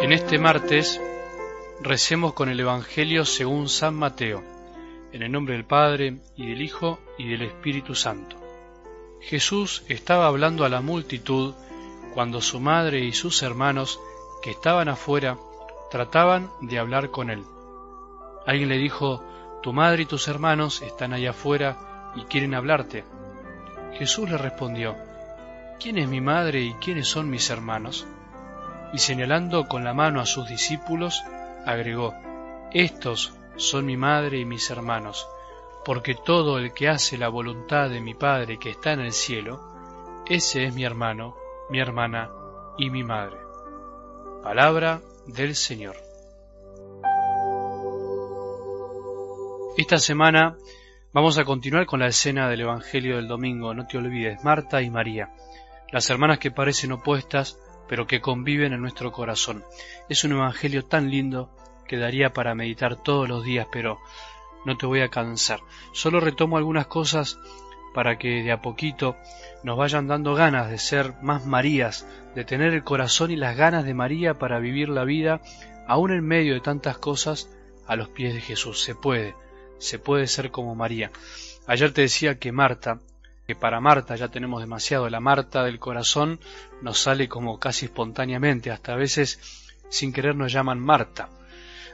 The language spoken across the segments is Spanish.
En este martes recemos con el Evangelio según San Mateo, en el nombre del Padre y del Hijo y del Espíritu Santo. Jesús estaba hablando a la multitud cuando su madre y sus hermanos, que estaban afuera, trataban de hablar con él. Alguien le dijo, Tu madre y tus hermanos están allá afuera y quieren hablarte. Jesús le respondió, ¿Quién es mi madre y quiénes son mis hermanos? Y señalando con la mano a sus discípulos, agregó, Estos son mi madre y mis hermanos, porque todo el que hace la voluntad de mi Padre que está en el cielo, ese es mi hermano, mi hermana y mi madre. Palabra del Señor. Esta semana vamos a continuar con la escena del Evangelio del domingo, no te olvides, Marta y María, las hermanas que parecen opuestas, pero que conviven en nuestro corazón. Es un Evangelio tan lindo que daría para meditar todos los días, pero no te voy a cansar. Solo retomo algunas cosas para que de a poquito nos vayan dando ganas de ser más Marías, de tener el corazón y las ganas de María para vivir la vida, aún en medio de tantas cosas, a los pies de Jesús. Se puede, se puede ser como María. Ayer te decía que Marta, que para Marta ya tenemos demasiado, la Marta del corazón nos sale como casi espontáneamente, hasta a veces sin querer nos llaman Marta.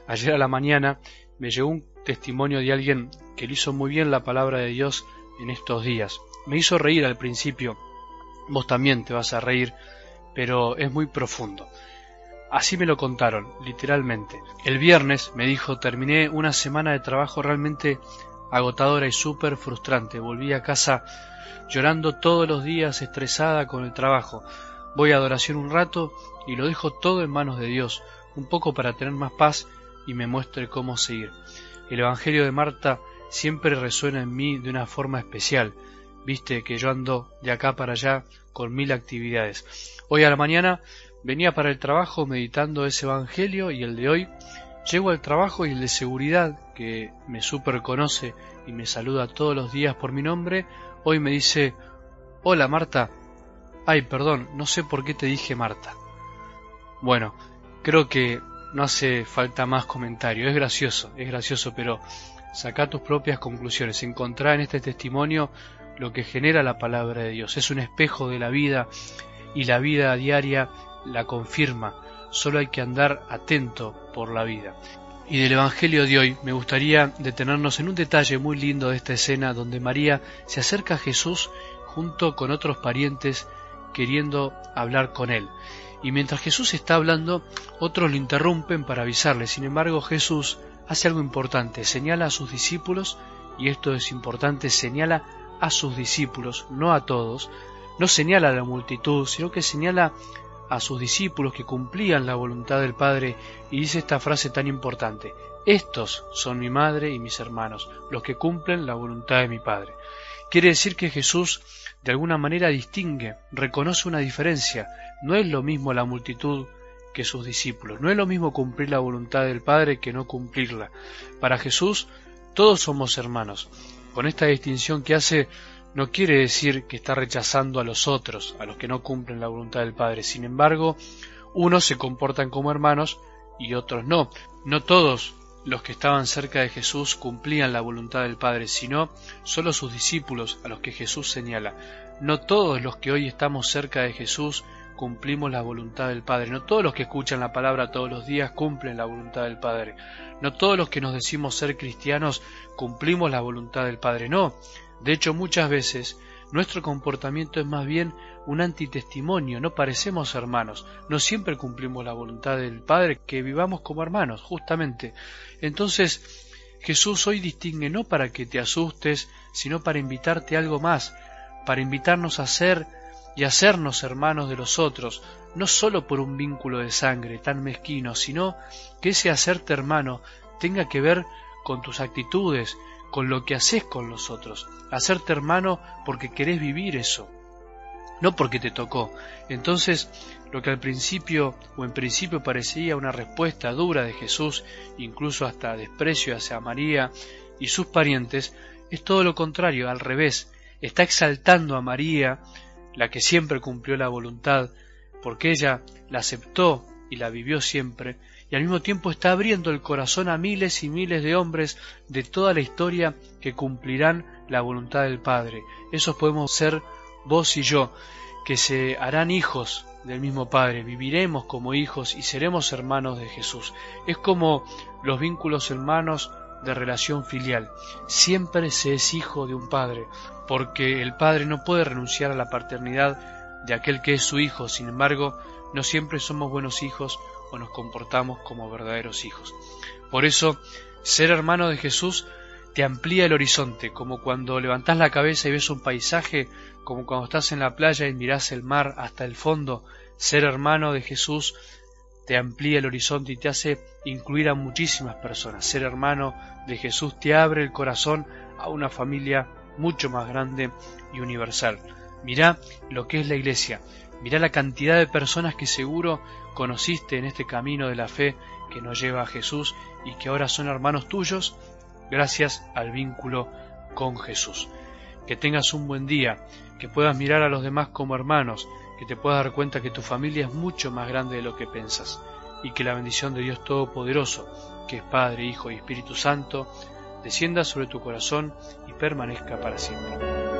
Ayer a la mañana me llegó un testimonio de alguien que le hizo muy bien la palabra de Dios en estos días. Me hizo reír al principio, vos también te vas a reír, pero es muy profundo. Así me lo contaron, literalmente. El viernes, me dijo, terminé una semana de trabajo realmente agotadora y súper frustrante. Volví a casa llorando todos los días, estresada con el trabajo. Voy a adoración un rato y lo dejo todo en manos de Dios, un poco para tener más paz y me muestre cómo seguir. El Evangelio de Marta siempre resuena en mí de una forma especial. Viste que yo ando de acá para allá con mil actividades. Hoy a la mañana venía para el trabajo meditando ese Evangelio y el de hoy. Llego al trabajo y el de seguridad, que me super conoce y me saluda todos los días por mi nombre, hoy me dice, Hola Marta. Ay, perdón, no sé por qué te dije Marta. Bueno, creo que no hace falta más comentario. Es gracioso, es gracioso, pero saca tus propias conclusiones. Encontrar en este testimonio lo que genera la palabra de Dios. Es un espejo de la vida y la vida diaria la confirma. Solo hay que andar atento por la vida. Y del Evangelio de hoy me gustaría detenernos en un detalle muy lindo de esta escena donde María se acerca a Jesús junto con otros parientes queriendo hablar con él y mientras Jesús está hablando, otros lo interrumpen para avisarle. Sin embargo, Jesús hace algo importante, señala a sus discípulos, y esto es importante, señala a sus discípulos, no a todos, no señala a la multitud, sino que señala a sus discípulos que cumplían la voluntad del Padre y dice esta frase tan importante, estos son mi madre y mis hermanos, los que cumplen la voluntad de mi Padre. Quiere decir que Jesús de alguna manera distingue, reconoce una diferencia. No es lo mismo la multitud que sus discípulos. No es lo mismo cumplir la voluntad del Padre que no cumplirla. Para Jesús todos somos hermanos. Con esta distinción que hace no quiere decir que está rechazando a los otros, a los que no cumplen la voluntad del Padre. Sin embargo, unos se comportan como hermanos y otros no. No todos los que estaban cerca de Jesús cumplían la voluntad del Padre, sino solo sus discípulos a los que Jesús señala. No todos los que hoy estamos cerca de Jesús cumplimos la voluntad del Padre. No todos los que escuchan la palabra todos los días cumplen la voluntad del Padre. No todos los que nos decimos ser cristianos cumplimos la voluntad del Padre. No. De hecho, muchas veces nuestro comportamiento es más bien un antitestimonio, no parecemos hermanos, no siempre cumplimos la voluntad del Padre, que vivamos como hermanos, justamente. Entonces, Jesús hoy distingue no para que te asustes, sino para invitarte a algo más, para invitarnos a ser y hacernos hermanos de los otros, no sólo por un vínculo de sangre tan mezquino, sino que ese hacerte hermano tenga que ver con tus actitudes, con lo que haces con los otros, hacerte hermano porque querés vivir eso, no porque te tocó. Entonces, lo que al principio o en principio parecía una respuesta dura de Jesús, incluso hasta desprecio hacia María y sus parientes, es todo lo contrario, al revés, está exaltando a María, la que siempre cumplió la voluntad, porque ella la aceptó y la vivió siempre, y al mismo tiempo está abriendo el corazón a miles y miles de hombres de toda la historia que cumplirán la voluntad del Padre. Esos podemos ser vos y yo, que se harán hijos del mismo Padre, viviremos como hijos y seremos hermanos de Jesús. Es como los vínculos hermanos de relación filial. Siempre se es hijo de un padre, porque el padre no puede renunciar a la paternidad de aquel que es su hijo. Sin embargo, no siempre somos buenos hijos nos comportamos como verdaderos hijos. Por eso, ser hermano de Jesús te amplía el horizonte, como cuando levantás la cabeza y ves un paisaje, como cuando estás en la playa y mirás el mar hasta el fondo, ser hermano de Jesús te amplía el horizonte y te hace incluir a muchísimas personas. Ser hermano de Jesús te abre el corazón a una familia mucho más grande y universal. Mirá lo que es la iglesia, mirá la cantidad de personas que seguro conociste en este camino de la fe que nos lleva a Jesús y que ahora son hermanos tuyos gracias al vínculo con Jesús. Que tengas un buen día, que puedas mirar a los demás como hermanos, que te puedas dar cuenta que tu familia es mucho más grande de lo que piensas y que la bendición de Dios Todopoderoso, que es Padre, Hijo y Espíritu Santo, descienda sobre tu corazón y permanezca para siempre.